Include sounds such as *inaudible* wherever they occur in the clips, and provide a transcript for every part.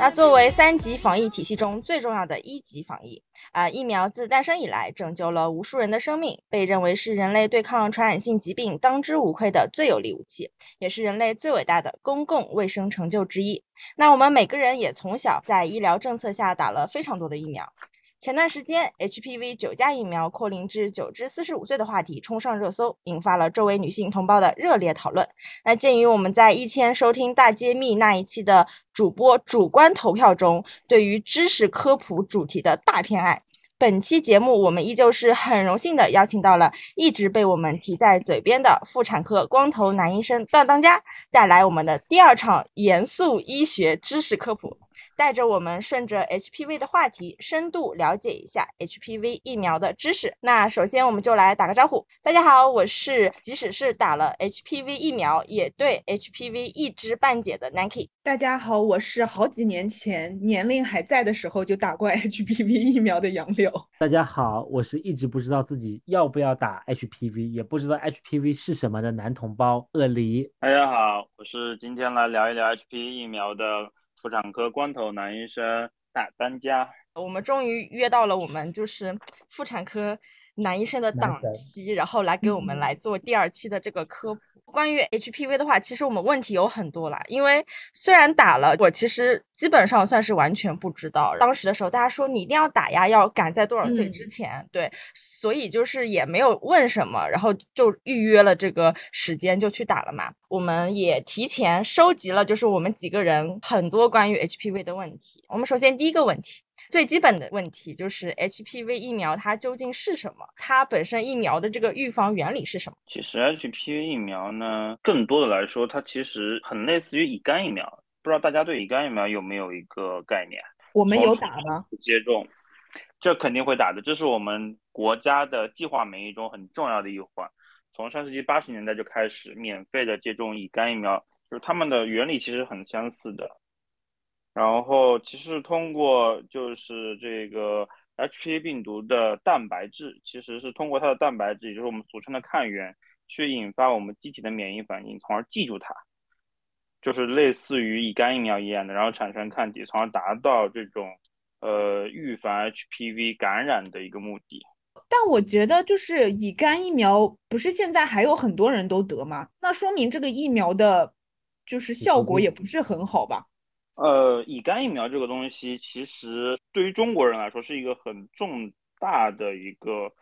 那作为三级防疫体系中最重要的一级防疫啊、疫苗自诞生以来拯救了无数人的生命，被认为是人类对抗传染性疾病当之无愧的最有力武器，也是人类最伟大的公共卫生成就之一。那我们每个人也从小在医疗政策下打了非常多的疫苗。前段时间，HPV 九价疫苗扩龄至九至四十五岁的话题冲上热搜，引发了周围女性同胞的热烈讨论。那鉴于我们在一千收听大揭秘那一期的主播主观投票中对于知识科普主题的大偏爱，本期节目我们依旧是很荣幸的邀请到了一直被我们提在嘴边的妇产科光头男医生段当家，带来我们的第二场严肃医学知识科普。带着我们顺着 HPV 的话题，深度了解一下 HPV 疫苗的知识。那首先我们就来打个招呼，大家好，我是即使是打了 HPV 疫苗，也对 HPV 一知半解的 Nike。大家好，我是好几年前年龄还在的时候就打过 *laughs* HPV 疫苗的杨柳。大家好，我是一直不知道自己要不要打 HPV，也不知道 HPV 是什么的男同胞鳄梨。大家好，我是今天来聊一聊 HPV 疫苗的妇产科光头男医生大当家。我们终于约到了我们就是 *tsk* 妇产科男医生的档期，然后来给我们嗯来做第二期的这个科普。关于 HPV 的话，其实我们问题有很多啦，因为虽然打了，我其实基本上算是完全不知道。当时的时候，大家说你一定要打呀，要赶在多少岁之嗯前，对，所以就是也没有问什么，然后就预约了这个时间就去打了嘛。我们也提前收集了，就是我们几个人很多关于 HPV 的问题。我们首先第一个问题。最基本的问题就是 HPV 疫苗它究竟是什么？它本身疫苗的这个预防原理是什么？其实 HPV 疫苗呢，更多的来说，它其实很类似于乙肝疫苗。不知道大家对乙肝疫苗有没有一个概念？我们有从打吗？接种，这肯定会打的，这是我们国家的计划免疫中很重要的一环。从上世纪八十年代就开始免费的接种乙肝疫苗，就是它们的原理其实很相似的。然后其实通过就是这个 HPV 病毒的蛋白质，其实是通过它的蛋白质，也就是我们俗称的抗原，去引发我们机体的免疫反应，从而记住它，就是类似于乙肝疫苗一样的，然后产生抗体，从而达到这种呃预防 HPV 感染的一个目的。但我觉得就是乙肝疫苗，不是现在还有很多人都得吗？那说明这个疫苗的，就是效果也不是很好吧？呃，乙肝疫苗这个东西，其实对于中国人来说是一个很重大的一个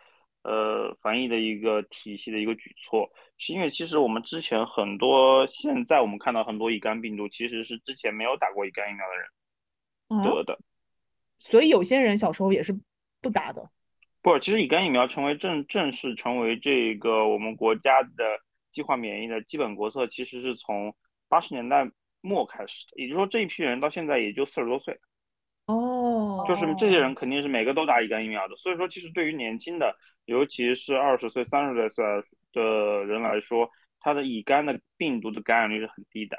呃防疫的一个体系的一个举措，是因为其实我们之前很多，现在我们看到很多乙肝病毒其实是之前没有打过乙肝疫苗的人嗯，得的。所以有些人小时候也是不打的。不，其实乙肝疫苗成为正正式成为这个我们国家的计划免疫的基本国策，其实是从八十年代末开始的，也就是说这一批人到现在也就四十多岁。哦，就是这些人肯定是每个都打乙肝疫苗的，所以说其实对于年轻的，尤其是二十岁、三十岁的人来说，他的乙肝的病毒的感染率是很低的。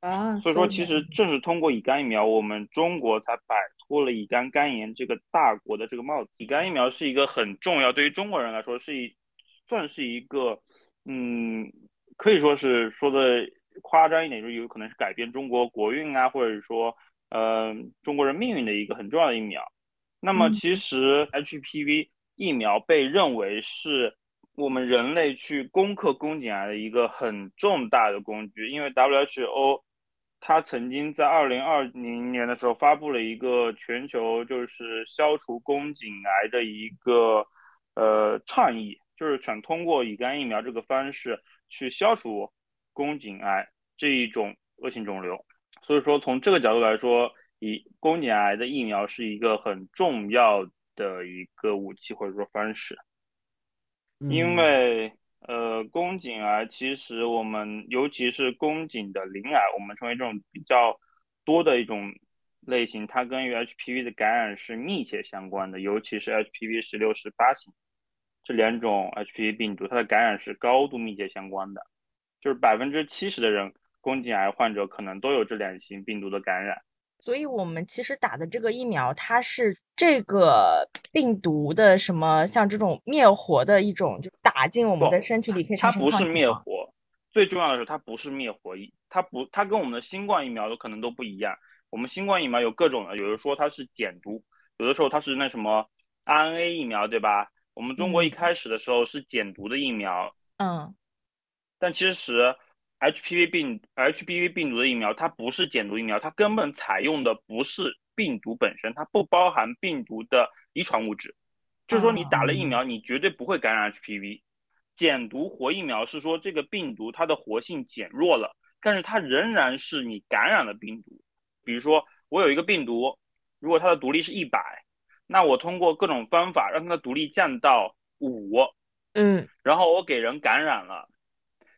啊，所以说，其实正是通过乙肝疫苗，我们中国才摆脱了乙肝肝炎这个大国的这个帽子。乙肝疫苗是一个很重要，对于中国人来说是一算是一个，嗯，可以说是说的夸张一点，就是有可能是改变中国国运啊，或者说，呃，中国人命运的一个很重要的疫苗。那么，嗯其实 HPV 疫苗被认为是我们人类去攻克宫颈癌的一个很重大的工具，因为 WHO 它曾经在二零二零年的时候发布了一个全球就是消除宫颈癌的一个呃倡议，就是想通过乙肝疫苗这个方式去消除宫颈癌这一种恶性肿瘤。所以说，从这个角度来说，以宫颈癌的疫苗是一个很重要的一个武器或者说方式。因嗯为呃，宫颈癌其实我们尤其是宫颈的鳞癌，我们称为这种比较多的一种类型，它跟与 HPV 的感染是密切相关的，尤其是 HPV 十六、十八型。这两种 HPV 病毒，它的感染是高度密切相关的，就是百分之七十的人宫颈癌患者可能都有这两型病毒的感染。所以我们其实打的这个疫苗，它是这个病毒的什么，像这种灭活的一种，就打进我们的身体里可以它产生不是灭活，最重要的是它不是灭活疫，它不，它跟我们的新冠疫苗都可能都不一样。我们新冠疫苗有各种的，有的说它是减毒，有的时候它是那什么 RNA 疫苗，对吧？我们中国一嗯开始的时候是减毒的疫苗，嗯但其实 HPV 病 HPV 病毒的疫苗它不是减毒疫苗，它根本采用的不是病毒本身，它不包含病毒的遗传物质。就是说你打了疫苗，你绝对不会感染 HPV。减毒活疫苗是说这个病毒它的活性减弱了，但是它仍然是你感染了病毒。比如说我有一个病毒，如果它的毒力是一百，那我通过各种方法让它的毒力降到五，嗯然后我给人感染了，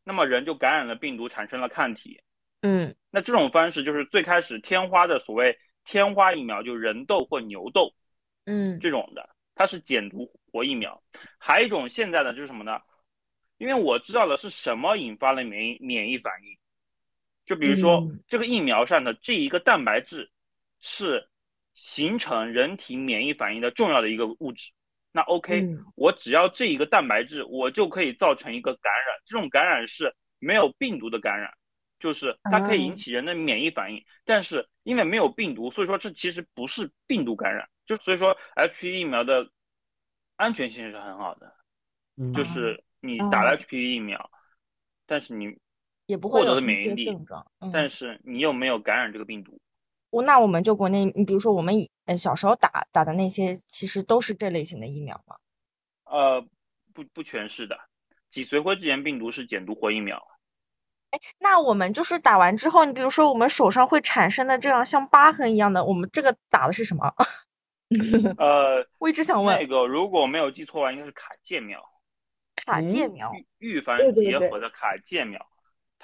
那么人就感染了病毒，产生了抗体。嗯那这种方式就是最开始天花的所谓天花疫苗，就人痘或牛痘嗯这种的，它是减毒活疫苗。还有一种现在的就是什么呢？因为我知道了是什么引发了免疫免疫反应，就比如说、嗯这个疫苗上的这一个蛋白质是形成人体免疫反应的重要的一个物质。那 OK，、嗯我只要这一个蛋白质，我就可以造成一个感染。这种感染是没有病毒的感染，就是它可以引起人的免疫反应，但是因为没有病毒，所以说这其实不是病毒感染。就所以说 HPV 疫苗的安全性是很好的，嗯，就是你哦打了 HPV 疫苗，但是你也不会获得的免疫力。嗯但是你又没有感染这个病毒。我那我们就国内，你比如说我们以呃小时候打打的那些，其实都是这类型的疫苗吗。呃，不不全是的，脊髓灰质炎病毒是减毒活疫苗。哎那我们就是打完之后，你比如说我们手上会产生的这样像疤痕一样的，我们这个打的是什么？*laughs* 呃，我一直想问那个如果没有记错的话，应该是卡介苗。卡介嗯苗。预预防结核的卡介苗，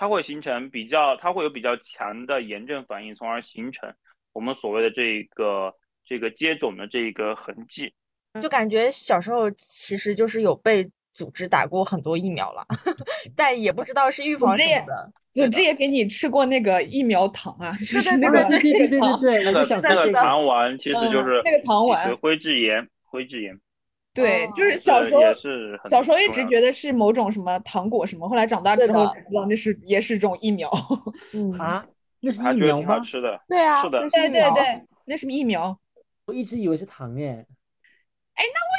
它会形成比较，它会有比较强的炎症反应，从而形成我们所谓的这个这个接种的这个痕迹。就感觉小时候其实就是有被组织打过很多疫苗了，*laughs* 但也不知道是预防什么的。组织也给你吃过那个疫苗糖啊，就对对是那个对对对对糖对对，那个那个糖丸其实就是嗯那个糖丸灰质炎，灰质炎对，哦就是小时候是小时候一直觉得是某种什么糖果什么，后来长大之后才知道那是也是种疫苗。*laughs* 嗯，啊，那是还觉得疫苗吗？挺好吃的。对啊，是的对对对，那是疫苗。我一直以为是糖诶。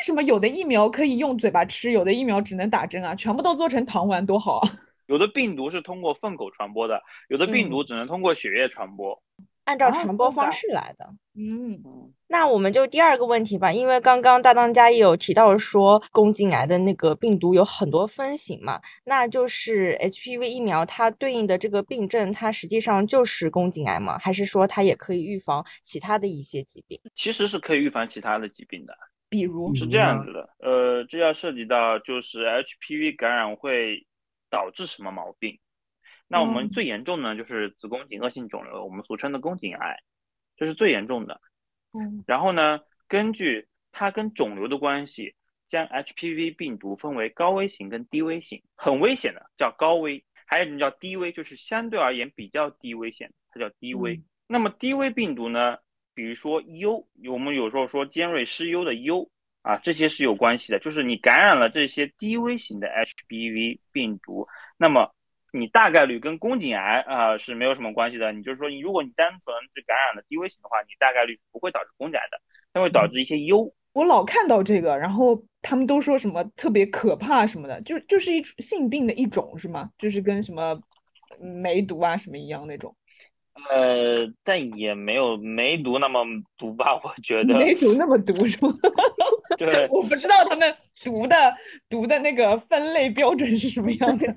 为什么有的疫苗可以用嘴巴吃，有的疫苗只能打针啊？全部都做成糖丸多好啊！有的病毒是通过粪口传播的，有的病毒只能通过血液传播。按照哦传播方式来的。嗯，那我们就第二个问题吧，因为刚刚大当家也有提到说宫颈癌的那个病毒有很多分型嘛，那就是 HPV 疫苗它对应的这个病症，它实际上就是宫颈癌吗？还是说它也可以预防其他的一些疾病？其实是可以预防其他的疾病的。比如是这样子的，呃，这要涉及到就是 HPV 感染会导致什么毛病？那我们嗯最严重呢，就是子宫颈恶性肿瘤，我们俗称的宫颈癌，这是最严重的。嗯然后呢，根据它跟肿瘤的关系，将 HPV 病毒分为高危型跟低危型，很危险的叫高危，还有一种叫低危，就是相对而言比较低危险，它叫低危。嗯那么低危病毒呢，比如说 U，，我们有时候说尖锐湿疣的 U 啊，这些是有关系的，就是你感染了这些低危型的 HPV 病毒，那么你大概率跟宫颈癌啊、是没有什么关系的。你就是说，你如果你单纯是感染了低危型的话，你大概率不会导致宫颈癌的，它会导致一些疣。我老看到这个，然后他们都说什么特别可怕什么的，就就是一种性病的一种是吗？就是跟什么梅毒啊什么一样那种。呃，但也没有梅毒那么毒吧？我觉得，梅毒那么毒 *laughs* 是吗？*laughs* 对，我不知道他们毒的毒的那个分类标准是什么样的。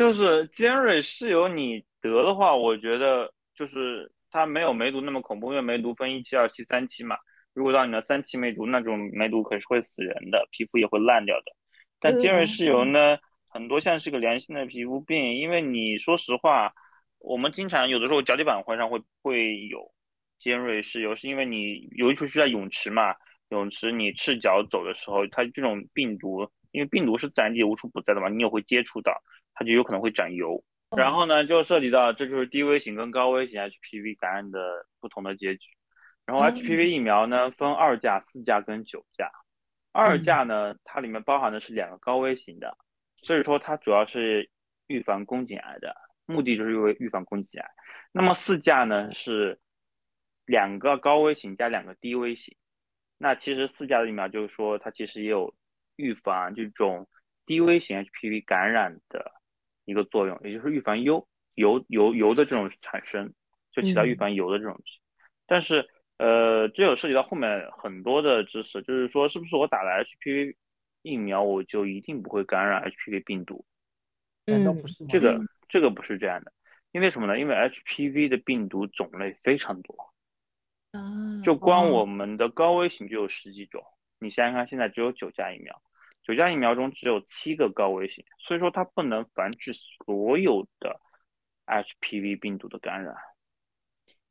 就是尖锐湿疣，你得的话，我觉得就是它没有梅毒那么恐怖，因为梅毒分一期、二期、三期嘛。如果到你的三期梅毒，那种梅毒可是会死人的，皮肤也会烂掉的。但尖锐湿疣呢，很多像是个良性的皮肤病，因为你说实话，我们经常有的时候脚底板会上会会有尖锐湿疣，是因为你尤其是在泳池嘛，泳池你赤脚走的时候，它这种病毒，因为病毒是自然界无处不在的嘛，你也会接触到，它就有可能会长疣。然后呢，就涉及到这就是低危型跟高危型 HPV 感染的不同的结局。然后 HPV 疫苗呢分二价、四价跟九价。二价呢，它里面包含的是两个高危型的，所以说它主要是预防宫颈癌的，目的就是为预防宫颈癌。那么四价呢是两个高危型加两个低危型。那其实四价的疫苗就是说它其实也有预防这种低危型 HPV 感染的一个作用，也就是预防疣疣疣疣的这种产生，就起到预防疣的这种。但是呃，这有涉及到后面很多的知识，就是说是不是我打了 HPV 疫苗我就一定不会感染 HPV 病毒？难道不是吗？这个这个不是这样的，因为什么呢？因为 HPV 的病毒种类非常多，啊，就光我们的高危型就有十几种。你想想看，现在只有九价疫苗，九价疫苗中只有七个高危型，所以说它不能防治所有的 HPV 病毒的感染。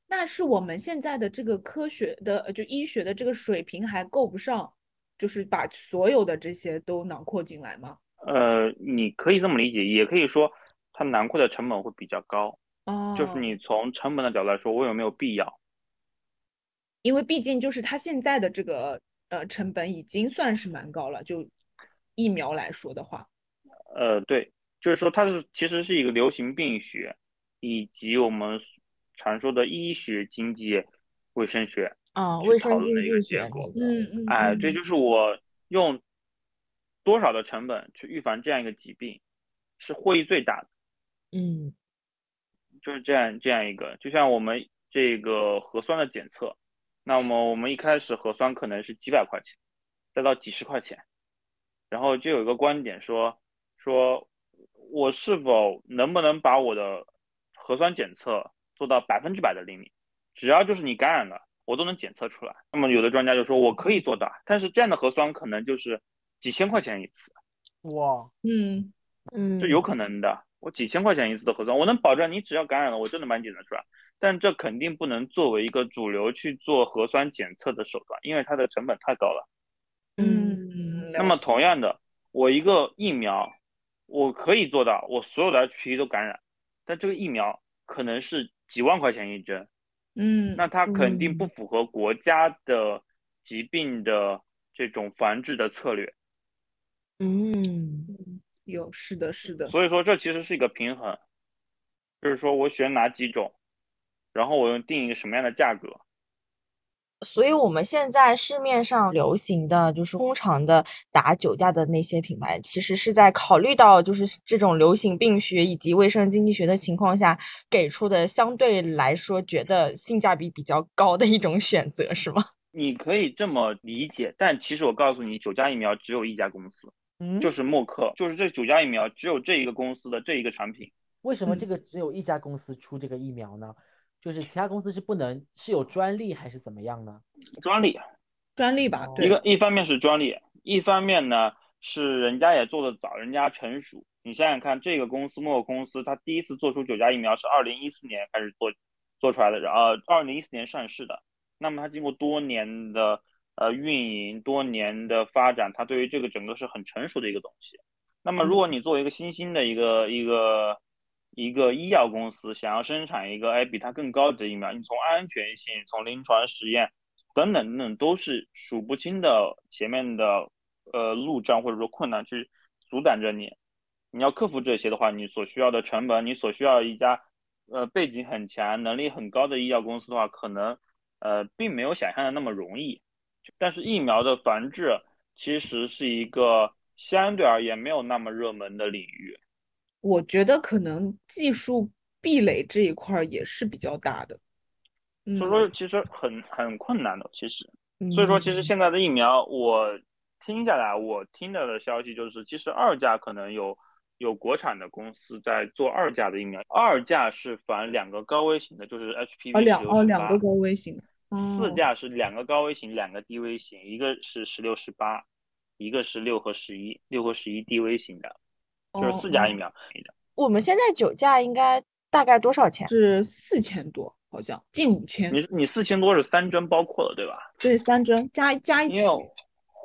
那是我们现在的这个科学的，呃就医学的这个水平还够不上，就是把所有的这些都囊括进来吗？呃，你可以这么理解，也可以说它囊括的成本会比较高。哦，就是你从成本的角度来说，我有没有必要？因为毕竟就是它现在的这个呃成本已经算是蛮高了，就疫苗来说的话，呃，对，就是说它是其实是一个流行病学，以及我们常说的医学、经济、卫生学啊，去卫生经讨论的一个济学结果，嗯嗯，哎，嗯这就是我用多少的成本去预防这样一个疾病，是获益最大的。嗯就是这样这样一个，就像我们这个核酸的检测，那么我们一开始核酸可能是几百块钱，再到几十块钱，然后就有一个观点说说，我是否能不能把我的核酸检测做到百分之百的灵敏，只要就是你感染了，我都能检测出来。那么有的专家就说我可以做到，但是这样的核酸可能就是几千块钱一次，哇，嗯嗯，这有可能的。我几千块钱一次的核酸，我能保证你只要感染了，我就能把你检测出来。但这肯定不能作为一个主流去做核酸检测的手段，因为它的成本太高了。嗯，那么同样的，我一个疫苗，我可以做到我所有的 HPV 都感染，但这个疫苗可能是几万块钱一针，嗯，那它肯定不符合国家的疾病的这种防治的策略。嗯有是的是的，所以说这其实是一个平衡，就是说我选哪几种，然后我用定一个什么样的价格。所以我们现在市面上流行的就是通常的打九价的那些品牌，其实是在考虑到就是这种流行病学以及卫生经济学的情况下给出的相对来说觉得性价比比较高的一种选择，是吗？*laughs* 你可以这么理解，但其实我告诉你，九价疫苗只有一家公司，嗯，就是默克，就是这九价疫苗只有这一个公司的这一个产品。为什么嗯这个只有一家公司出这个疫苗呢？就是其他公司是不能是有专利还是怎么样呢？专利，专利吧，哦对，一个一方面是专利，一方面呢是人家也做的早，人家成熟。你想想看，这个公司默克公司，它第一次做出九价疫苗是二零一四年开始做做出来的，然后二零一四年上市的。那么它经过多年的呃运营，多年的发展，它对于这个整个是很成熟的一个东西。那么如果你作为一个新兴的一个一个一个医药公司，想要生产一个哎比它更高级的疫苗，你从安全性、从临床实验等等等等，都是数不清的前面的呃路障或者说困难去阻挡着你。你要克服这些的话，你所需要的成本，你所需要一家呃背景很强、能力很高的医药公司的话，可能呃并没有想象的那么容易。但是疫苗的防治其实是一个相对而言没有那么热门的领域。我觉得可能技术壁垒这一块儿也是比较大的，嗯，所以说其实很很困难的，其实。嗯所以说，其实现在的疫苗，我听下来，我听到的消息就是，其实二价可能有有国产的公司在做二价的疫苗，二价是反两个高危型的，就是 HPV 哦两哦16两个高危型，四哦。价是两个高危型，两个低危型，一个是十六十八，一个是六和十一，六和十一低危型的，就是四价疫哦苗。我们现在酒价应该大概多少钱？是四千多，好像近五千。你你四千多是三针包括了对吧？对，三针加加一起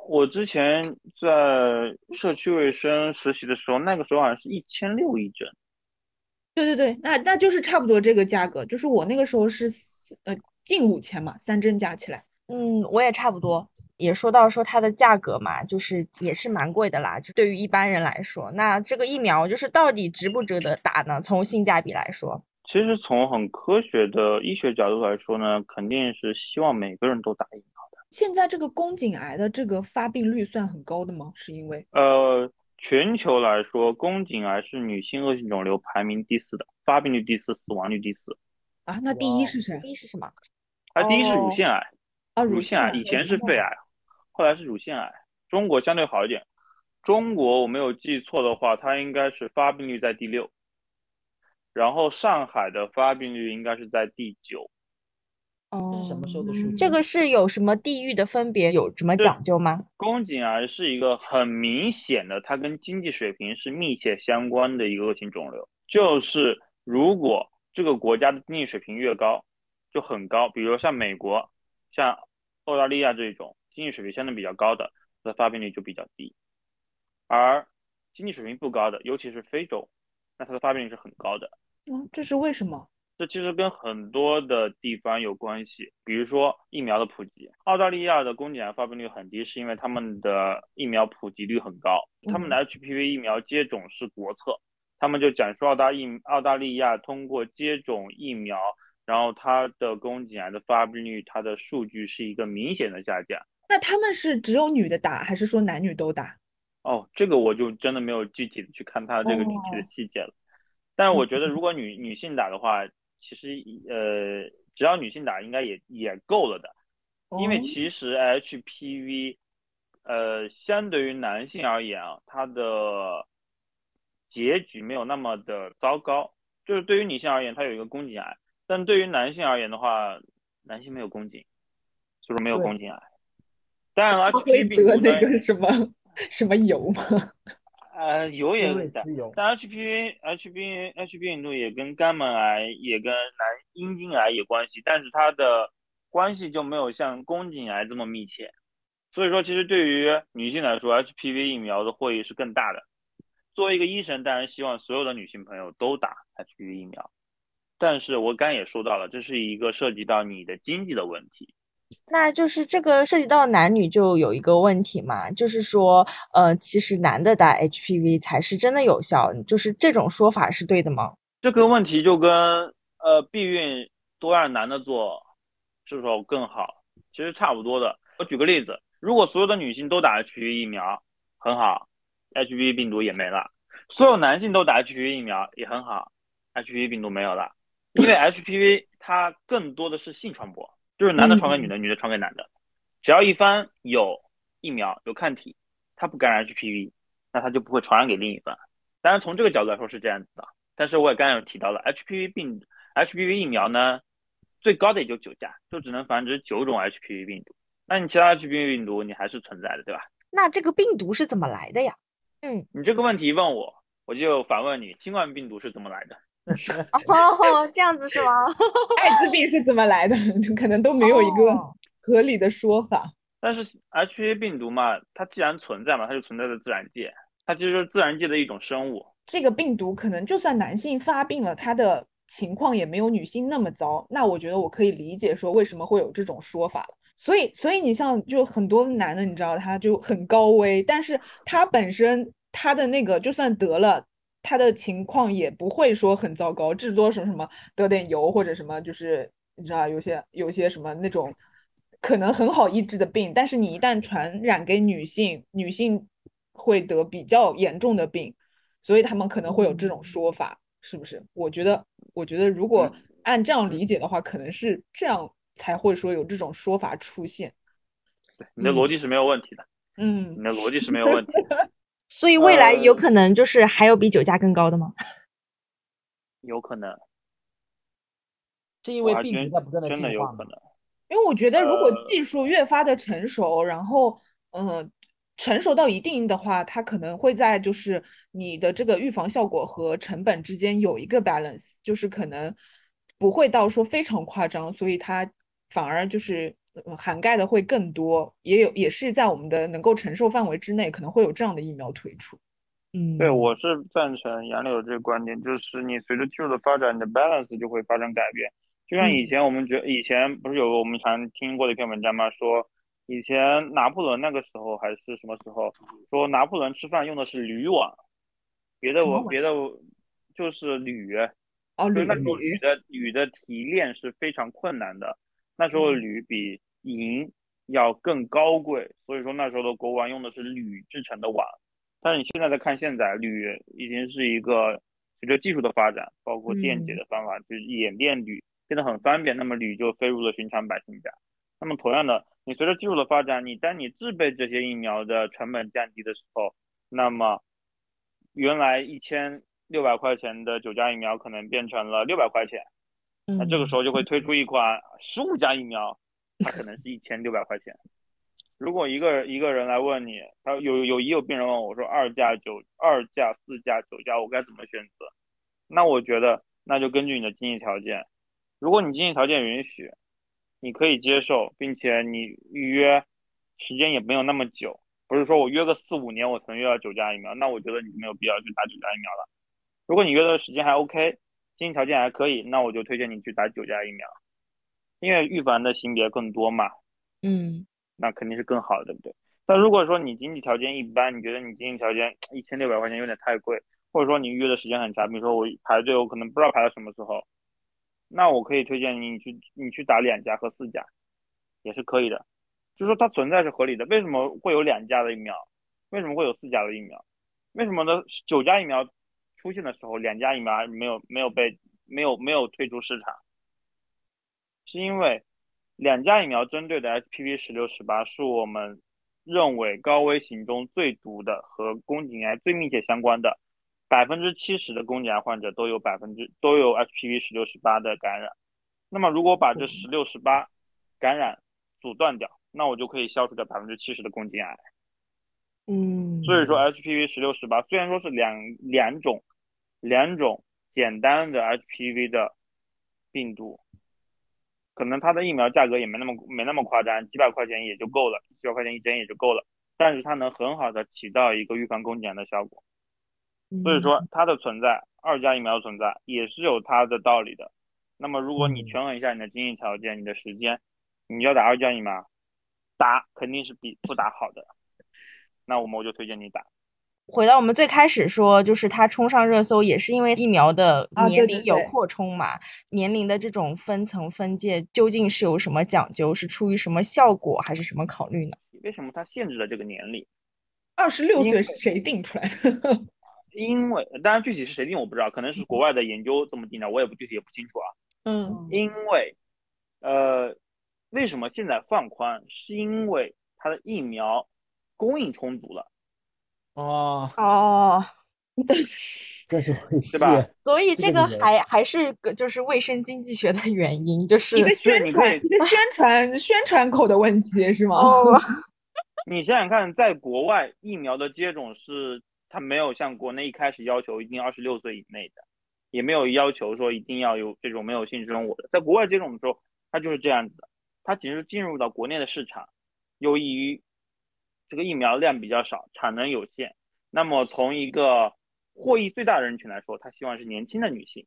我之前在社区卫生实习的时候，那个时候好像是一千六一针。对对对，那那就是差不多这个价格，就是我那个时候是四呃近五千嘛，三针加起来。嗯，我也差不多，也说到说它的价格嘛，就是也是蛮贵的啦。就对于一般人来说，那这个疫苗就是到底值不值得打呢？从性价比来说，其实从很科学的医学角度来说呢，肯定是希望每个人都打疫苗的。现在这个宫颈癌的这个发病率算很高的吗？是因为呃，全球来说，宫颈癌是女性恶性肿瘤排名第四的，发病率第四，死亡率第四。啊，那第一是谁？第一是什么？啊第一是乳哦腺癌，啊，乳腺癌以前是肺癌，后来是乳腺癌。中国相对好一点，中国我没有记错的话，它应该是发病率在第六，然后上海的发病率应该是在第九。哦这是什么时候的数据？这个是有什么地域的分别，有什么讲究吗？宫颈癌是一个很明显的，它跟经济水平是密切相关的一个恶性肿瘤。就是如果这个国家的经济水平越高，就很高，比如像美国、像澳大利亚这种经济水平相对比较高的，它的发病率就比较低。而经济水平不高的，尤其是非洲，那它的发病率是很高的。嗯，这是为什么？这其实跟很多的地方有关系，比如说疫苗的普及。澳大利亚的宫颈癌发病率很低，是因为他们的疫苗普及率很高，他们的 HPV 疫苗接种是国策。他们就讲说澳大疫澳大利亚通过接种疫苗，然后它的宫颈癌的发病率，它的数据是一个明显的下降。那他们是只有女的打，还是说男女都打？哦，这个我就真的没有具体的去看它这个具体的细节了。但是我觉得如果女女性打的话，其实呃，只要女性打应该也也够了的，因为哦其实 HPV，呃，相对于男性而言啊，它的结局没有那么的糟糕。就是对于女性而言，它有一个宫颈癌，但对于男性而言的话，男性没有宫颈，就是没有宫颈癌。当然了他会，HPV 病得毒呢那，个什么什么油吗？呃，油也因为有的，但 HPV、HPV、HPV 病毒也跟肝门癌、也跟男阴茎癌有关系，但是它的关系就没有像宫颈癌这么密切。所以说，其实对于女性来说，HPV 疫苗的获益是更大的。作为一个医生，当然希望所有的女性朋友都打 HPV 疫苗，但是我刚才也说到了，这是一个涉及到你的经济的问题。那就是这个涉及到男女就有一个问题嘛，就是说，呃，其实男的打 HPV 才是真的有效，就是这种说法是对的吗？这个问题就跟呃避孕多让男的做是否更好，其实差不多的。我举个例子，如果所有的女性都打 HPV 疫苗，很好，HPV 病毒也没了；所有男性都打 HPV 疫苗也很好，HPV 病毒没有了。因为 HPV 它更多的是性传播，就是男的传给女的，女的传给男的。只要一方有疫苗有抗体，他不感染 HPV，那他就不会传染给另一方。当然，从这个角度来说是这样子的。但是我也刚才有提到了 HPV 病 HPV 疫苗呢，最高的也就九价，就只能繁殖九种 HPV 病毒。那你其他 HPV 病毒你还是存在的，对吧？那这个病毒是怎么来的呀？嗯，你这个问题问我，我就反问你，新冠病毒是怎么来的？哦，这样子是吗？*laughs* 艾滋病是怎么来的？就可能都没有一个哦合理的说法。但是 HPV 病毒嘛，它既然存在嘛，它就存在在自然界，它其实就是自然界的一种生物。这个病毒可能就算男性发病了，他的情况也没有女性那么糟。那我觉得我可以理解说为什么会有这种说法了。所以，所以你像就很多男的，你知道他就很高危，但是他本身他的那个就算得了，他的情况也不会说很糟糕，至多什么什么得点油或者什么，就是你知道有些有些什么那种可能很好医治的病，但是你一旦传染给女性，女性会得比较严重的病。所以他们可能会有这种说法，是不是？我觉得，我觉得如果嗯按这样理解的话，可能是这样才会说有这种说法出现。你的逻辑是没有问题的，嗯你，的逻辑是没有问题的，所以未来有呃可能就是还有比酒价更高的吗？*laughs* 有可能，是因为病毒在不断的真进化。因为我觉得如果呃技术越发的成熟，然后嗯、呃成熟到一定的话，它可能会在就是你的这个预防效果和成本之间有一个 balance，就是可能不会到说非常夸张，所以它反而就是呃涵盖的会更多，也有也是在我们的能够承受范围之内，可能会有这样的疫苗推出。嗯，对，我是赞成杨柳这个观点，就是你随着技术的发展，你的 balance 就会发生改变。就像以嗯前我们觉，以前不是有个我们常听过的一篇文章吗？说以前拿破仑那个时候还是什么时候，说拿破仑吃饭用的是铝碗，别的什么网我别的我就是铝，哦，铝就那时候铝铝的铝的提炼是非常困难的，那时候嗯铝比银要更高贵，所以说那时候的国王用的是铝制成的碗。但是你现在再看现在，铝已经是一个随着技术的发展，包括电解嗯的方法，就是演变铝变得很方便，那么铝就飞入了寻常百姓家。那么同样的，你随着技术的发展，你当你制备这些疫苗的成本降低的时候，那么原来一千六百块钱的九价疫苗可能变成了六百块钱，那这个时候就会推出一款十五价疫苗，它可能是一千六百块钱。如果一个一个人来问你，他有有也有病人问我说二价九二价四价九价我该怎么选择？那我觉得那就根据你的经济条件，如果你经济条件允许，你可以接受，并且你预约时间也没有那么久，不是说我约个四五年我才能约到九价疫苗，那我觉得你没有必要去打九价疫苗了。如果你约的时间还 OK，经济条件还可以，那我就推荐你去打九价疫苗，因为预防的型别更多嘛，嗯那肯定是更好的，对不对？但如果说你经济条件一般，你觉得你经济条件一千六百块钱有点太贵，或者说你预约的时间很长，比如说我排队，我可能不知道排到什么时候，那我可以推荐你你去你去打两价和四价，也是可以的。就是说它存在是合理的。为什么会有两价的疫苗？为什么会有四价的疫苗？为什么呢？九价疫苗出现的时候，两价疫苗还没有没有被没有没有退出市场，是因为两价疫苗针对的 HPV 十六、十八是我们认为高危型中最毒的和宫颈癌最密切相关的，百分之七十的宫颈癌患者都有百分之都有 HPV 十六、十八的感染。那么如果把这十六、十八感染阻断掉，那我就可以消除掉百分之七十的宫颈癌。嗯，所以说 HPV 十六、十八虽然说是两两种两种简单的 HPV 的病毒，可能它的疫苗价格也没那么没那么夸张，几百块钱也就够了，几百块钱一针也就够了，但是它能很好的起到一个预防宫颈癌的效果。所以说它的存在，二价疫苗的存在也是有它的道理的。那么如果你嗯权衡一下你的经济条件、你的时间，你要打二价疫苗，打肯定是比不打好的。那我们我就推荐你打。回到我们最开始说，就是它冲上热搜，也是因为疫苗的啊年龄有对对对扩充嘛。年龄的这种分层分界，究竟是有什么讲究？是出于什么效果，还是什么考虑呢？为什么它限制了这个年龄？二十六岁是谁定出来的？*laughs* 因为当然具体是谁定我不知道，可能是国外的研究这么定的，我也不具体也不清楚啊。嗯因为，呃，为什么现在放宽？是因为它的疫苗供应充足了，哦，哦，*laughs* 这是对吧？所以这个还还是个就是卫生经济学的原因，就是一个宣传，一个宣 *laughs* 传宣传口的问题是吗？哦，*laughs* 你想想看，在国外疫苗的接种是它没有像国内一开始要求一定二十六岁以内的，也没有要求说一定要有这种没有性生活的。在国外接种的时候，它就是这样子的，它只是进入到国内的市场，由于这个疫苗量比较少，产能有限，那么从一个获益最大的人群来说，他希望是年轻的女性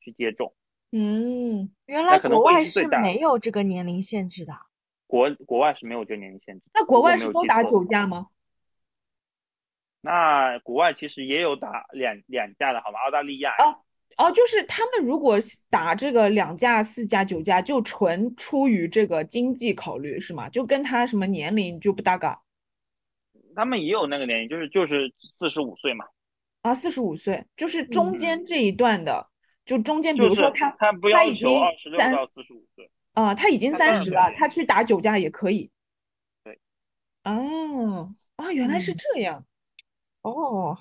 去接种。嗯，原来国外是没有这个年龄限制的。国国外是没有这个年龄限制，那国外是都打九价吗？那国外其实也有打两两价的好吗？澳大利亚哦哦，就是他们如果打这个两价、四价、九价，就纯出于这个经济考虑是吗？就跟他什么年龄就不搭嘎他们也有那个年龄，就是就是四十五岁嘛，啊？四十五岁，就是中间这一段的，就中间，比如说他他不他已经要求二十六三到四十五岁，啊，他已经三十了，他去打酒驾也可以。对。哦啊，原来是嗯这样。哦，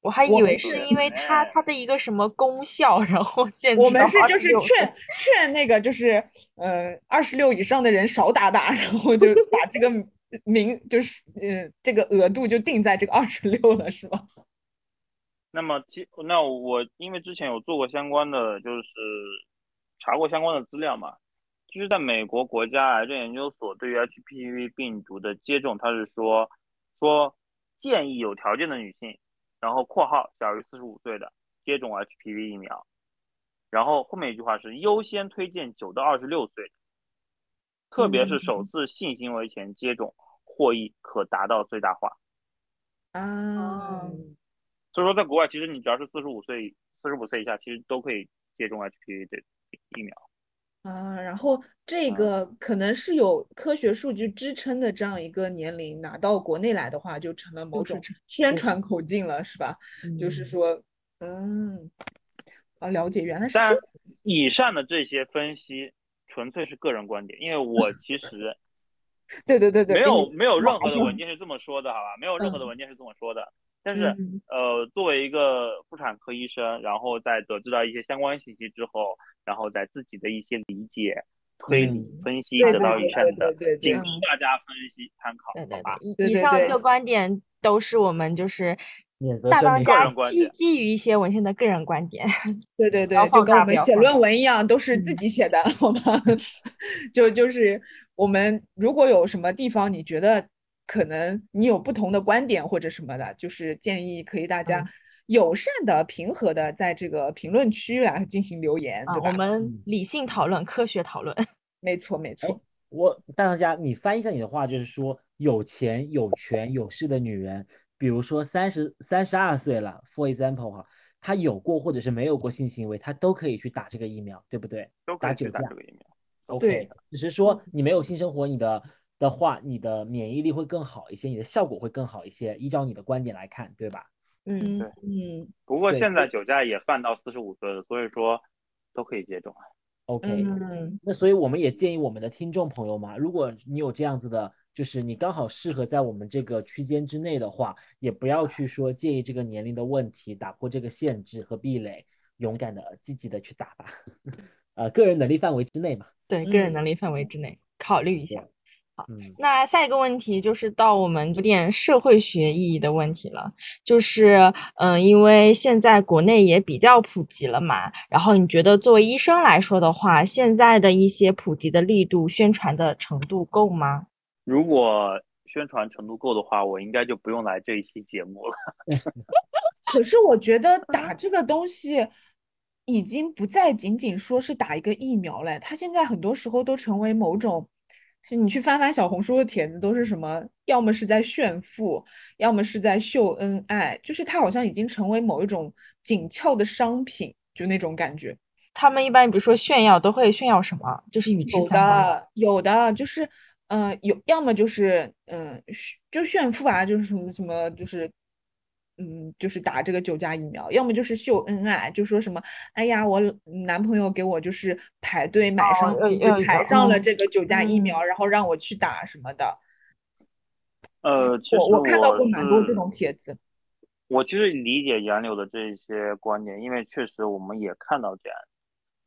我还以为是是因为它哎它的一个什么功效，然后限制我们是就是劝劝那个就是呃二十六以上的人少打打，然后就把这个名就是呃这个额度就定在这个二十六了，是吗？*laughs* 那么其那我因为之前有做过相关的，就是查过相关的资料嘛，就是在美国国家癌症研究所对于 HPV 病毒的接种，它是说说建议有条件的女性，然后括号小于四十五岁的接种 HPV 疫苗，然后后面一句话是优先推荐九到二十六岁的，特别是首次性行为前接种，获益可达到最大化。啊，所以说，在国外，其实你只要是四十五岁、四十五岁以下，其实都可以接种 HPV 的疫苗。啊，然后这个可能是有科学数据支撑的这样一个年龄，拿到国内来的话，就成了某种宣传口径了，是吧？就是说，嗯，啊，了解，原来是这样。以上的这些分析纯粹是个人观点，因为我其实，*laughs* 对对对对，没有没有任何的文件是这么说的，好吧？没有任何的文件是这么说的。但是，呃，作为一个妇产科医生，然后在得知到一些相关信息之后，然后在自己的一些理解、推理、分析得到以上的，仅供大家分析参考，好吧？以上这观点都是我们就是大当家基基于一些文献的个人观点。*laughs* 对对对，就跟我们写论文一样，都是自己写的，好吗？*laughs* 就就是我们如果有什么地方你觉得。可能你有不同的观点或者什么的，就是建议可以大家友善的、平和的在这个评论区来进行留言，对吧？我们理性讨论，科学讨论。*laughs* 没错，没错。我大当家，你翻译一下你的话，就是说有钱、有权、有势的女人，比如说三十三十二岁了，for example 哈，他有过或者是没有过性行为，他都可以去打这个疫苗，对不对？都打九价这个疫苗。OK，只是说你没有性生活，你的。的话，你的免疫力会更好一些，你的效果会更好一些。依照你的观点来看，对吧？嗯，对，嗯。不过现在酒驾也犯到四十五岁了，所以说都可以接种。OK，嗯。那所以我们也建议我们的听众朋友嘛，如果你有这样子的，就是你刚好适合在我们这个区间之内的话，也不要去说介意这个年龄的问题，打破这个限制和壁垒，勇敢的、积极的去打吧。*laughs* 呃，个人能力范围之内嘛。对，个人能力范围之内，考虑一下。好，那下一个问题就是到我们有点社会学意义的问题了，就是，嗯，因为现在国内也比较普及了嘛，然后你觉得作为医生来说的话，现在的一些普及的力度、宣传的程度够吗？如果宣传程度够的话，我应该就不用来这一期节目了。*laughs* 可是我觉得打这个东西，已经不再仅仅说是打一个疫苗了，它现在很多时候都成为某种。其实你去翻翻小红书的帖子，都是什么？要么是在炫富，要么是在秀恩爱，就是它好像已经成为某一种紧俏的商品，就那种感觉。他们一般比如说炫耀，都会炫耀什么？就是与之相关的，有的就是，嗯，有，要么就是，嗯，就炫富啊，就是什么什么，就是。嗯，就是打这个九价疫苗，要么就是秀恩爱，就说什么，哎呀，我男朋友给我就是排队买上，就排上了这个九价疫苗，然后让我去打什么的。呃，我我看到过蛮多这种帖子。我其实理解杨柳的这些观点，因为确实我们也看到这样，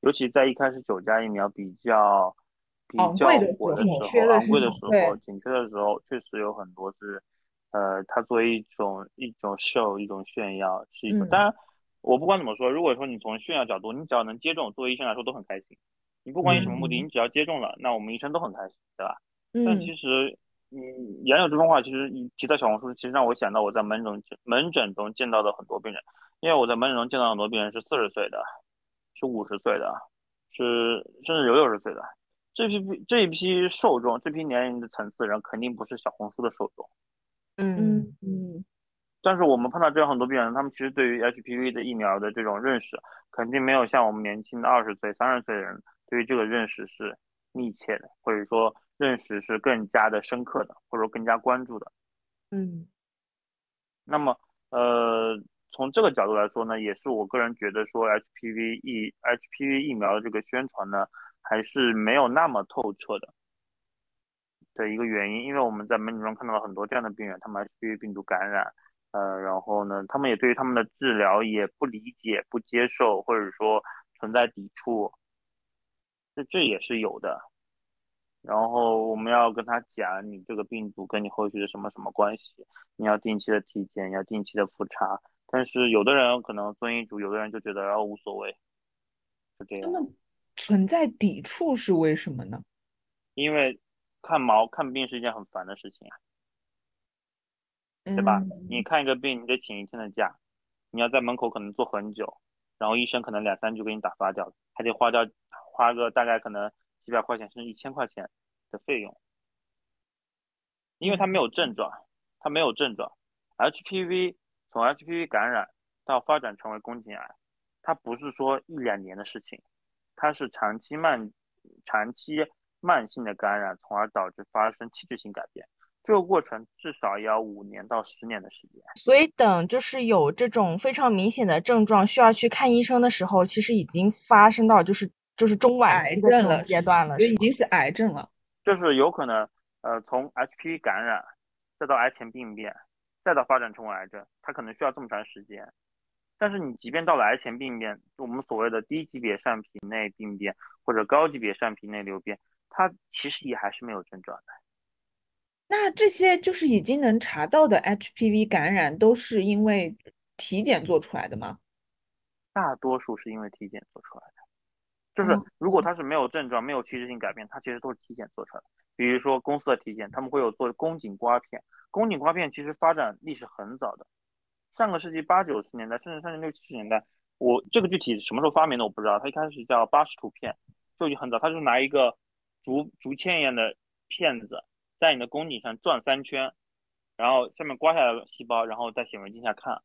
尤其在一开始九价疫苗比较比较火的时候，昂贵的时候，紧缺的时候，确实有很多是。呃，它作为一种一种 show，一种炫耀，是一种。当然，我不管怎么说，如果说你从炫耀角度，你只要能接种，作为医生来说都很开心。你不管以什么目的，你只要接种了，那我们医生都很开心，对吧？但其实，嗯，言有这种话，其实你提到小红书，其实让我想到我在门诊门诊中见到的很多病人，因为我在门诊中见到很多病人是四十岁的，是五十岁的，是甚至有六十岁的。这批这一批受众，这批年龄的层次人，肯定不是小红书的受众。嗯嗯，但是我们碰到这样很多病人，他们其实对于 HPV 的疫苗的这种认识，肯定没有像我们年轻的二十岁、三十岁的人对于这个认识是密切的，或者说认识是更加的深刻的，或者说更加关注的。嗯，那么呃，从这个角度来说呢，也是我个人觉得说 HPV 疫 HPV 疫苗的这个宣传呢，还是没有那么透彻的。的一个原因，因为我们在门诊中看到了很多这样的病人，他们 HPV 病毒感染，呃，然后呢，他们也对于他们的治疗也不理解、不接受，或者说存在抵触，这这也是有的。然后我们要跟他讲，你这个病毒跟你后续的什么什么关系，你要定期的体检，要定期的复查，但是有的人可能遵医嘱，有的人就觉得哦无所谓，就这样。他们存在抵触是为什么呢？因为看毛看病是一件很烦的事情啊，对吧？嗯你看一个病，你得请一天的假，你要在门口可能坐很久，然后医生可能两三句给你打发掉，还得花掉花个大概可能几百块钱甚至一千块钱的费用，因为它没有症状，它没有症状。HPV 从 HPV 感染到发展成为宫颈癌，它不是说一两年的事情，它是长期慢长期慢性的感染，从而导致发生器质性改变。这个过程至少要五年到十年的时间。所以等就是有这种非常明显的症状需要去看医生的时候，其实已经发生到就是就是中晚癌期的阶段了，就已经是癌症了。就是有可能，呃，从 HPV 感染，再到癌前病变，再到发展成为癌症，它可能需要这么长时间。但是你即便到了癌前病变，我们所谓的低级别上皮内病变或者高级别上皮内瘤变，它其实也还是没有症状的。那这些就是已经能查到的 HPV 感染，都是因为体检做出来的吗？大多数是因为体检做出来的。就是嗯如果他是没有症状、没有器质性改变，他其实都是体检做出来的。比如说公司的体检，他们会有做宫颈刮片。宫颈刮片其实发展历史很早的，上个世纪八九十年代，甚至上世纪六七十年代，我这个具体什么时候发明的我不知道。它一开始叫巴氏图片，就已经很早，它就拿一个竹竹签一样的片子在你的宫颈上转三圈，然后下面刮下来的细胞，然后在显微镜下看。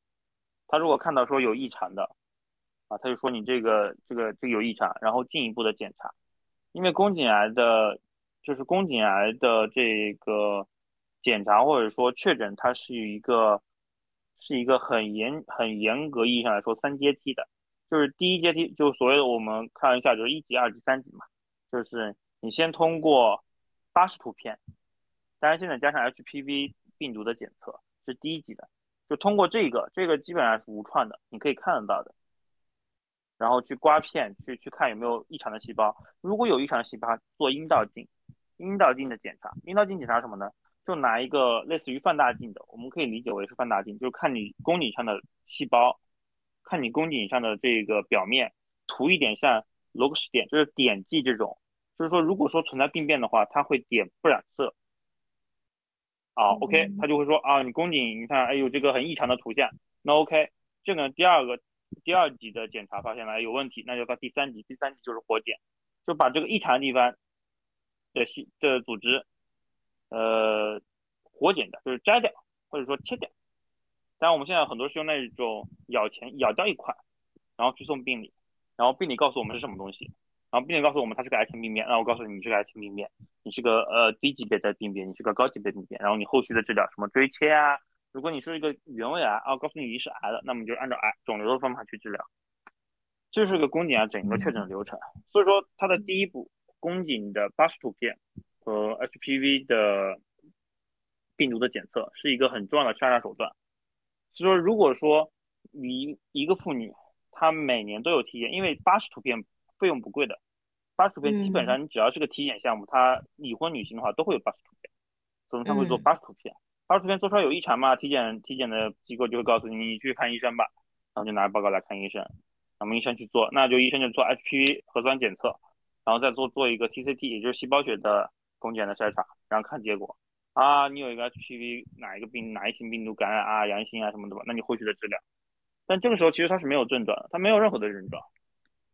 他如果看到说有异常的，啊，他就说你这个这个这个有异常，然后进一步的检查，因为宫颈癌的，就是宫颈癌的这个检查或者说确诊，它是一个是一个很严很严格意义上来说三阶梯的，就是第一阶梯就所谓的我们开玩笑就是一级、二级、三级嘛，就是你先通过巴氏图片，当然现在加上 HPV 病毒的检测是第一级的，就通过这个，这个基本上是无创的，你可以看得到的。然后去刮片，去去看有没有异常的细胞。如果有异常的细胞，做阴道镜，阴道镜的检查。阴道镜检查什么呢？就拿一个类似于放大镜的，我们可以理解为是放大镜，就是看你宫颈上的细胞，看你宫颈上的这个表面，涂一点像螺格式点，就是点剂这种。就是说，如果说存在病变的话，它会点不染色。啊，OK，他就会说啊，你宫颈你看，哎有这个很异常的图像，那 OK，这个第二个第二级的检查发现了哎有问题，那就到第三级，第三级就是活检，就把这个异常的地方的细的组织，呃，活检的，就是摘掉或者说切掉。当然我们现在很多是用那种咬钳咬掉一块，然后去送病理，然后病理告诉我们是什么东西，然后病理告诉我们它是个癌前病变，那我告诉你你是个癌前病变，你是个呃低级别的病变，你是个高级别的病变，然后你后续的治疗什么锥切啊。如果你是一个原位癌啊，告诉你你是癌了，那么你就按照癌肿瘤的方法去治疗，这是个宫颈癌整个确诊流程。所以说它的第一步，宫颈的巴氏图片和 HPV 的病毒的检测是一个很重要的筛查手段。所以说，如果说你一个妇女她每年都有体检，因为巴氏图片费用不贵的，巴氏图片基本上你只要是个体检项目，它已婚女性的话都会有巴氏图片，所以他会做巴氏图片。巴氏图片做出来有异常嘛？体检体检的机构就会告诉你，你去看医生吧，然后就拿报告来看医生，我们医生去做，那就医生就做 HPV 核酸检测，然后再做做一个 TCT，也就是细胞学的宫颈的筛查，然后看结果啊，你有一个 HPV 哪一个病哪一型病毒感染啊，阳性啊什么的吧，那你后续的治疗。但这个时候其实它是没有症状的，它没有任何的症状，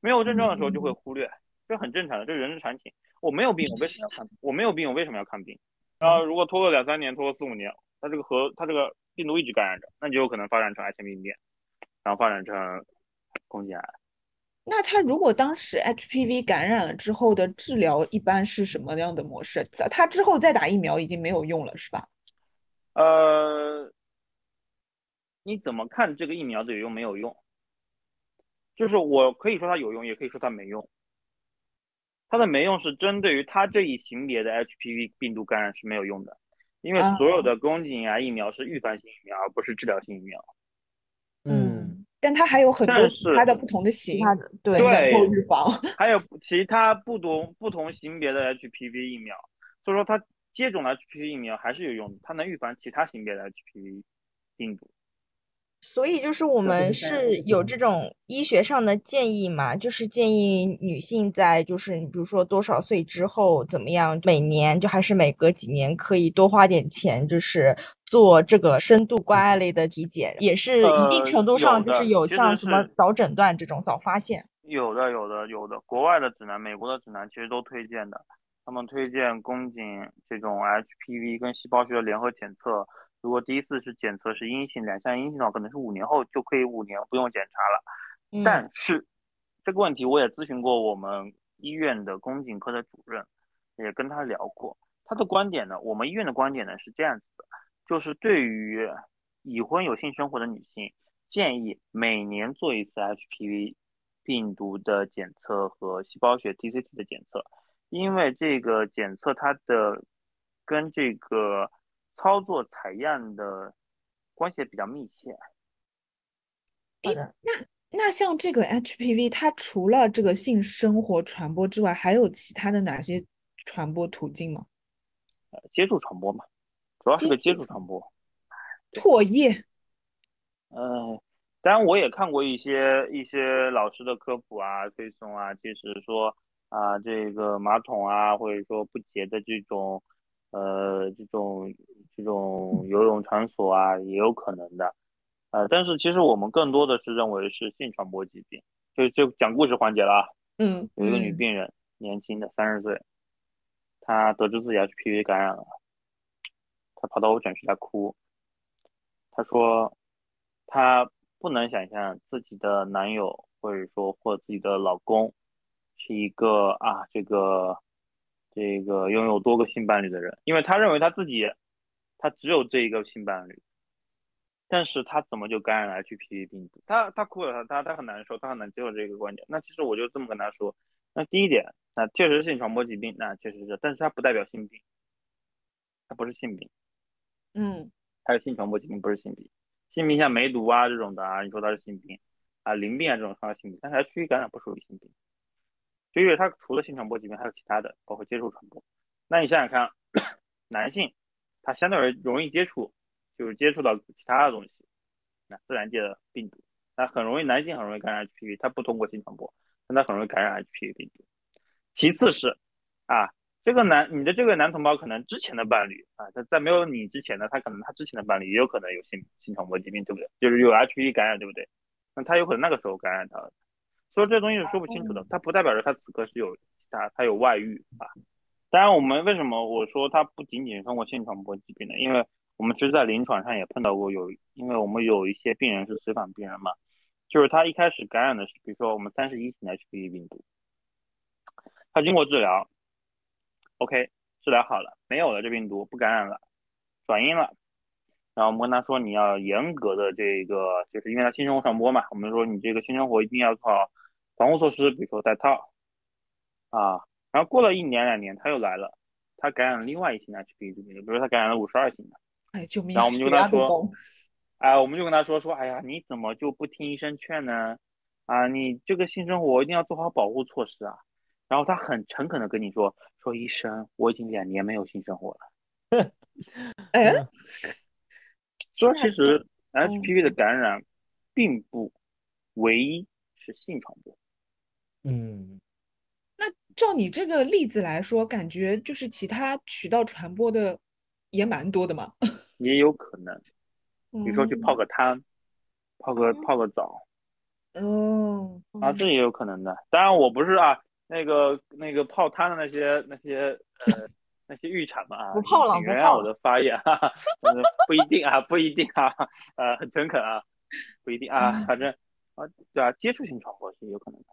没有症状的时候就会忽略，这很正常的，这是人之常情。我没有病，我为什么要看？我没有病，我为什么要看病？然后如果拖个两三年，拖个四五年，它这个和它这个病毒一直感染着，那就有可能发展成癌前病变，然后发展成宫颈癌。那他如果当时 HPV 感染了之后的治疗一般是什么样的模式？他之后再打疫苗已经没有用了，是吧？呃，你怎么看这个疫苗的有用没有用？就是我可以说它有用，也可以说它没用。它的没用是针对于它这一型别的 HPV 病毒感染是没有用的，因为所有的宫颈癌疫苗是预防性疫苗，而不是治疗性疫苗。嗯，但它还有很多其他的不同的型，对对能够预防。还有其他不同不同型别的 HPV 疫苗，所以说它接种了 HPV 疫苗还是有用的，它能预防其他型别的 HPV 病毒。所以就是我们是有嗯这种医学上的建议嘛，就是建议女性在就是比如说多少岁之后怎么样，每年就还是每隔几年可以多花点钱，就是做这个深度关爱类的体检，也是一定呃程度上就是有像什么早诊断这种早发现。有的，有的，有的。国外的指南、美国的指南其实都推荐的，他们推荐宫颈这种 HPV 跟细胞学的联合检测。如果第一次是检测是阴性，两项阴性的话，可能是五年后就可以五年不用检查了。嗯但是这个问题我也咨询过我们医院的宫颈科的主任，也跟他聊过。他的观点呢，我们医院的观点呢是这样子的，就是对于已婚有性生活的女性，建议每年做一次 HPV 病毒的检测和细胞学 TCT 的检测，因为这个检测它的跟这个操作采样的关系比较密切。好的，那像这个 HPV，它除了这个性生活传播之外，还有其他的哪些传播途径吗？呃接触传播嘛，主要是个接接触触传播。唾液，呃，当然我也看过一些一些老师的科普啊、推送啊，其实说啊这个马桶啊，或者说不洁的这种呃这种这种游泳场所啊，也有可能的。呃，但是其实我们更多的是认为是性传播疾病，就就讲故事环节了啊。嗯有一个女嗯病人，年轻的，三十岁，她得知自己 HPV 感染了，她跑到我诊室来哭。她说，她不能想象自己的男友或者说或自己的老公是一个啊这个这个拥有多个性伴侣的人，因为她认为她自己她只有这一个性伴侣，但是他怎么就感染了 HPV 病毒？他他哭了，他他他很难受，他很难接受这个观点。那其实我就这么跟他说，那第一点，那确实是性传播疾病，那确实是，但是它不代表性病，它不是性病，嗯它是性传播疾病，不是性病。性病像梅毒啊这种的啊，你说它是性病啊，淋病啊这种算是性病，但是 HPV 感染不属于性病，因为它除了性传播疾病，还有其他的，包括接触传播。那你想想看，*coughs* 男性他相对而言容易接触，就是接触到其他的东西，那自然界的病毒，那很容易男性很容易感染 HPV，他不通过性传播，但他很容易感染 HPV 病毒。其次是啊，这个男你的这个男同胞可能之前的伴侣啊，他在没有你之前呢，他可能他之前的伴侣也有可能有性性传播疾病，对不对？就是有 HPV 感染，对不对？那他有可能那个时候感染他了，所以这东西是说不清楚的，它不代表着他此刻是有其他他有外遇啊。当然，我们为什么我说它不仅仅通过性传播疾病呢？因为我们其实，在临床上也碰到过有，因为我们有一些病人是随访病人嘛，就是他一开始感染的是，比如说我们三十一型的 HPV 病毒，他经过治疗，OK，治疗好了，没有了这病毒，不感染了，转阴了，然后我们跟他说你要严格的这个，就是因为他性生活传播嘛，我们说你这个性生活一定要做好防护措施，比如说戴套啊。然后过了一年两年，他又来了，他感染了另外一型的 HPV 病毒，比如说他感染了五十二型的，哎，救命！然后我们就跟他说哎，我们就跟他说说，哎呀，你怎么就不听医生劝呢？啊，你这个性生活一定要做好保护措施啊。然后他很诚恳的跟你说，说医生，我已经两年没有性生活了。*laughs* 哎，说其实嗯 HPV 的感染并不唯一是性传播，嗯，照你这个例子来说，感觉就是其他渠道传播的也蛮多的嘛。*laughs* 也有可能，比如说去泡嗯个汤，泡个泡个澡哦，啊，这也有可能的。当然我不是啊，那个那个泡汤的那些那些呃那些浴场嘛啊，不泡了原谅我的发言，哈哈，呃不一定啊，不一定啊，呃，很诚恳啊，不一定啊，嗯反正啊，对啊，接触性传播是有可能的。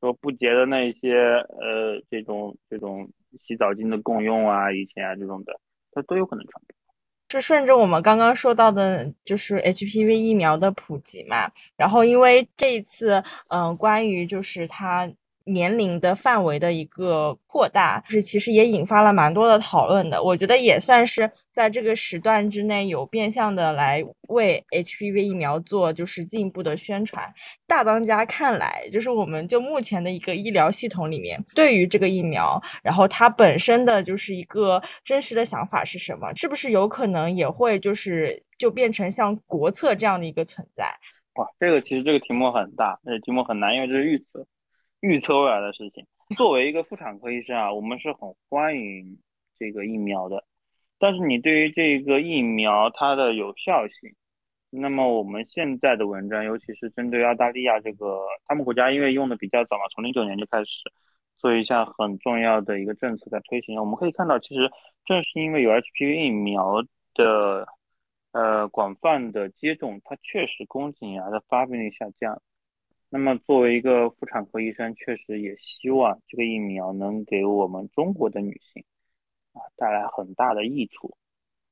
说不洁的那些呃这种这种洗澡巾的共用啊，以前啊这种的，它都有可能传播。是顺着我们刚刚说到的，就是 HPV 疫苗的普及嘛。然后因为这一次，嗯、关于就是它年龄的范围的一个扩大，就是其实也引发了蛮多的讨论的。我觉得也算是在这个时段之内有变相的来为 HPV 疫苗做就是进一步的宣传。大当家看来，就是我们就目前的一个医疗系统里面，对于这个疫苗，然后它本身的就是一个真实的想法是什么？是不是有可能也会就是就变成像国策这样的一个存在？哇，这个其实这个题目很大，这个题目很难，因为这是预测，预测未来的事情。作为一个妇产科医生啊，我们是很欢迎这个疫苗的，但是你对于这个疫苗它的有效性，那么我们现在的文章，尤其是针对澳大利亚这个，他们国家因为用的比较早嘛，从零九年就开始做一项很重要的一个政策在推行。我们可以看到，其实正是因为有 HPV 疫苗的呃广泛的接种，它确实宫颈癌的发病率下降。那么作为一个妇产科医生，确实也希望这个疫苗能给我们中国的女性啊带来很大的益处。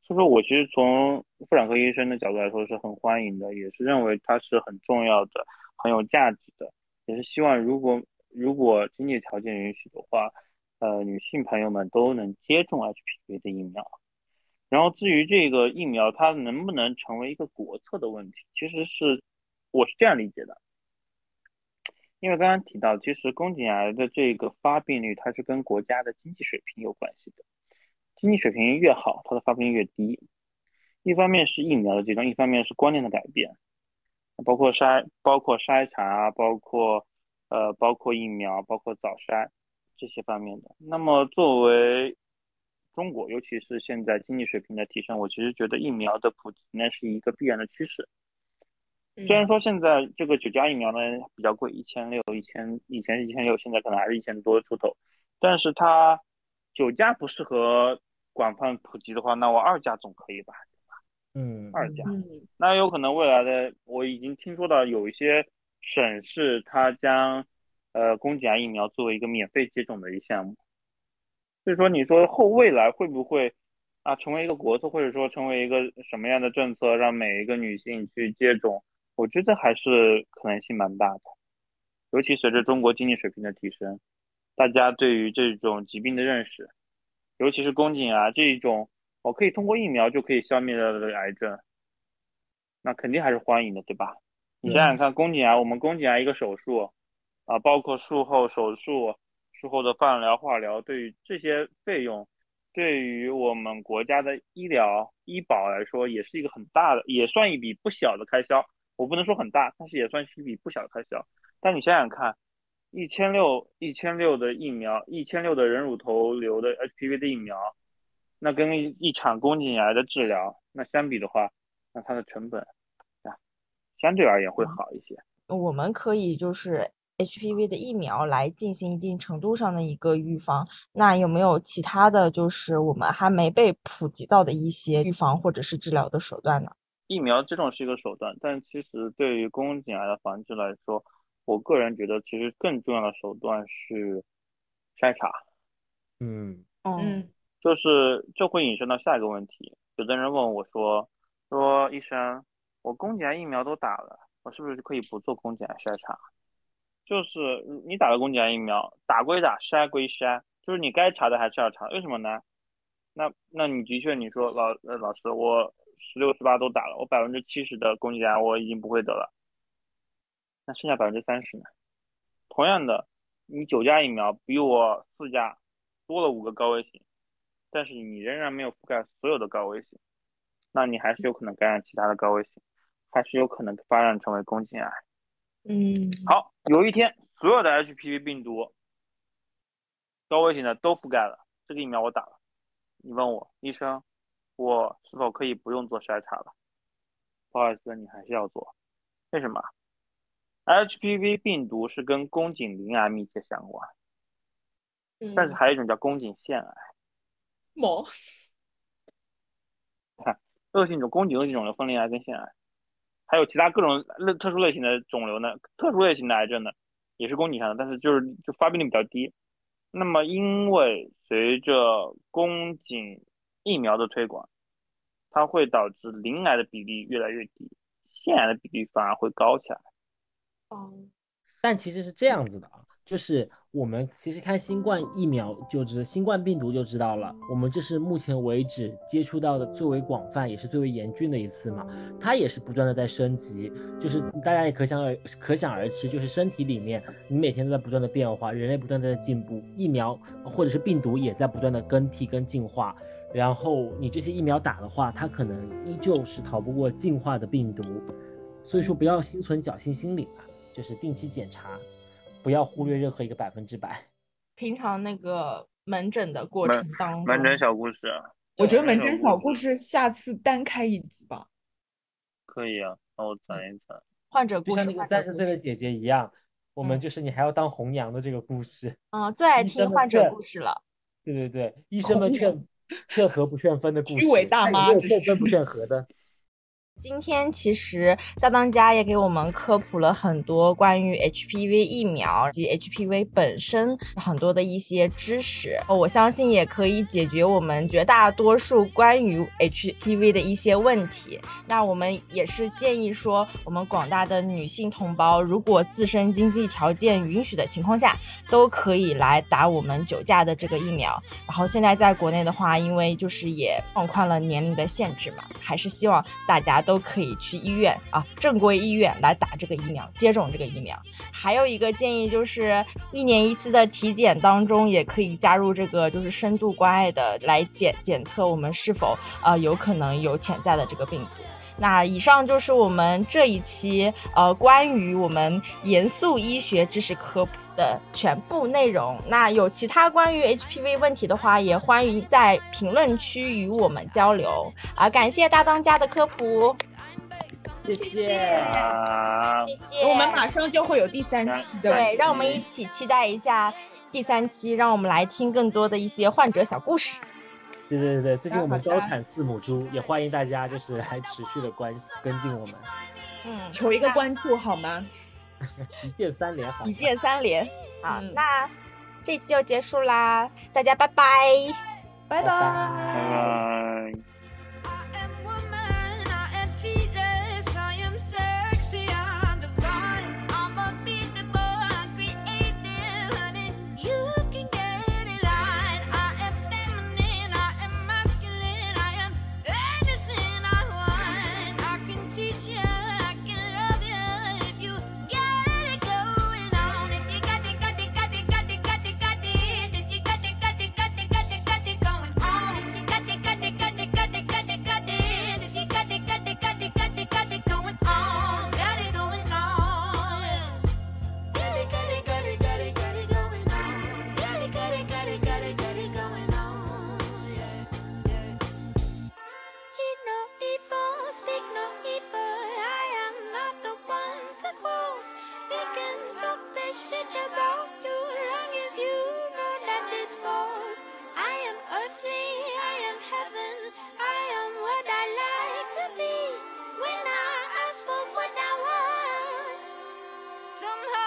所以说我其实从妇产科医生的角度来说是很欢迎的，也是认为它是很重要的、很有价值的，也是希望如果如果经济条件允许的话，呃，女性朋友们都能接种 HPV 的疫苗。然后至于这个疫苗它能不能成为一个国策的问题，其实是我是这样理解的，因为刚刚提到，其实宫颈癌的这个发病率它是跟国家的经济水平有关系的。经济水平越好，它的发病率越低。一方面是疫苗的接种，一方面是观念的改变，包括筛、包括筛查、包括呃、包括疫苗、包括早筛这些方面的。那么作为中国，尤其是现在经济水平的提升，我其实觉得疫苗的普及呢是一个必然的趋势。虽然说现在这个九价疫苗呢比较贵，一千六、一千，以前是一千六，现在可能还是一千多出头，但是它九价不适合。广泛普及的话，那我二价总可以吧？嗯，二价，嗯，那有可能未来的我已经听说到有一些省市，它将呃宫颈癌疫苗作为一个免费接种的一项目。所以说，你说后未来会不会啊成为一个国策，或者说成为一个什么样的政策，让每一个女性去接种？我觉得还是可能性蛮大的。尤其随着中国经济水平的提升，大家对于这种疾病的认识。尤其是宫颈癌这一种，我可以通过疫苗就可以消灭掉的癌症，那肯定还是欢迎的，对吧？你想想看，宫颈癌，我们宫颈癌一个手术，啊，包括术后手术、术后的放疗、化疗，对于这些费用，对于我们国家的医疗医保来说，也是一个很大的，也算一笔不小的开销。我不能说很大，但是也算是一笔不小的开销。但你想想看。一千六一千六的疫苗，一千六的人乳头瘤的 HPV 的疫苗，那跟一场宫颈癌的治疗，那相比的话，那它的成本啊，相对而言会好一些。我们可以就是 HPV 的疫苗来进行一定程度上的一个预防。那有没有其他的就是我们还没被普及到的一些预防或者是治疗的手段呢？疫苗这种是一个手段，但其实对于宫颈癌的防治来说，我个人觉得，其实更重要的手段是筛查。嗯嗯，就是这会引申到下一个问题。有的人问我说：“说医生，我宫颈癌疫苗都打了，我是不是可以不做宫颈癌筛查？”就是你打了宫颈癌疫苗，打归打，筛归筛，就是你该查的还是要查。为什么呢？那那你的确你说老呃老师，我十六十八都打了，我百分之七十的宫颈癌我已经不会得了。那剩下百分之三十呢？同样的，你九价疫苗比我四价多了五个高危型，但是你仍然没有覆盖所有的高危型，那你还是有可能感染其他的高危型，还是有可能发展成为宫颈癌。嗯，好，有一天所有的 HPV 病毒高危型的都覆盖了，这个疫苗我打了，你问我医生，我是否可以不用做筛查了？不好意思，你还是要做，为什么？HPV 病毒是跟宫颈鳞癌密切相关，但是还有一种叫宫颈腺癌。么？看，*laughs* 恶性肿宫颈恶性肿瘤分离癌跟腺癌，还有其他各种类特殊类型的肿瘤呢？特殊类型的癌症呢，也是宫颈上的，但是就是就发病率比较低。那么因为随着宫颈疫苗的推广，它会导致鳞癌的比例越来越低，腺癌的比例反而会高起来。哦，但其实是这样子的啊，就是我们其实看新冠疫苗就知新冠病毒就知道了，我们这是目前为止接触到的最为广泛也是最为严峻的一次嘛，它也是不断的在升级，就是大家也可想而可想而知，就是身体里面你每天都在不断的变化，人类不断的在进步，疫苗或者是病毒也在不断的更替跟进化，然后你这些疫苗打的话，它可能依旧是逃不过进化的病毒，所以说不要心存侥幸心理吧，就是定期检查，不要忽略任何一个百分之百。平常那个门诊的过程当中，门诊小故事我觉得门诊小故事下次单开一集吧。可以啊，那我攒一攒。患者就像故事，患者那个三十，岁的姐姐一样，我们嗯就是你还要当红娘的这个故事。嗯，最爱听患者故事了。对对对，医生们红劝劝和不劝分的故事，虚伪大但有没有妈这是劝分不劝和的。今天其实大当家也给我们科普了很多关于 HPV 疫苗及 HPV 本身很多的一些知识，我相信也可以解决我们绝大多数关于 HPV 的一些问题。那我们也是建议说，我们广大的女性同胞，如果自身经济条件允许的情况下，都可以来打我们九价的这个疫苗。然后现在在国内的话，因为就是也放宽了年龄的限制嘛，还是希望大家都可以去医院啊，正规医院来打这个疫苗，接种这个疫苗。还有一个建议就是，一年一次的体检当中，也可以加入这个就是深度关爱的来检检测我们是否呃有可能有潜在的这个病毒。那以上就是我们这一期呃关于我们严肃医学知识科普的全部内容。那有其他关于 HPV 问题的话，也欢迎在评论区与我们交流啊！感谢大当家的科普，谢谢。啊，谢谢。我们马上就会有第三期的。对，让我们一起期待一下第三期，让我们来听更多的一些患者小故事。对对对对，最近我们高产四母猪，也欢迎大家就是来持续的关跟进我们，嗯，求一个关注好吗？*laughs* 一键三连好。一键三连。好，嗯那这期就结束啦，大家拜拜。拜拜拜拜 close. We can talk that shit about you as long as you know that it's false. I am earthly, I am heaven, I am what I like to be. When I ask for what I want, somehow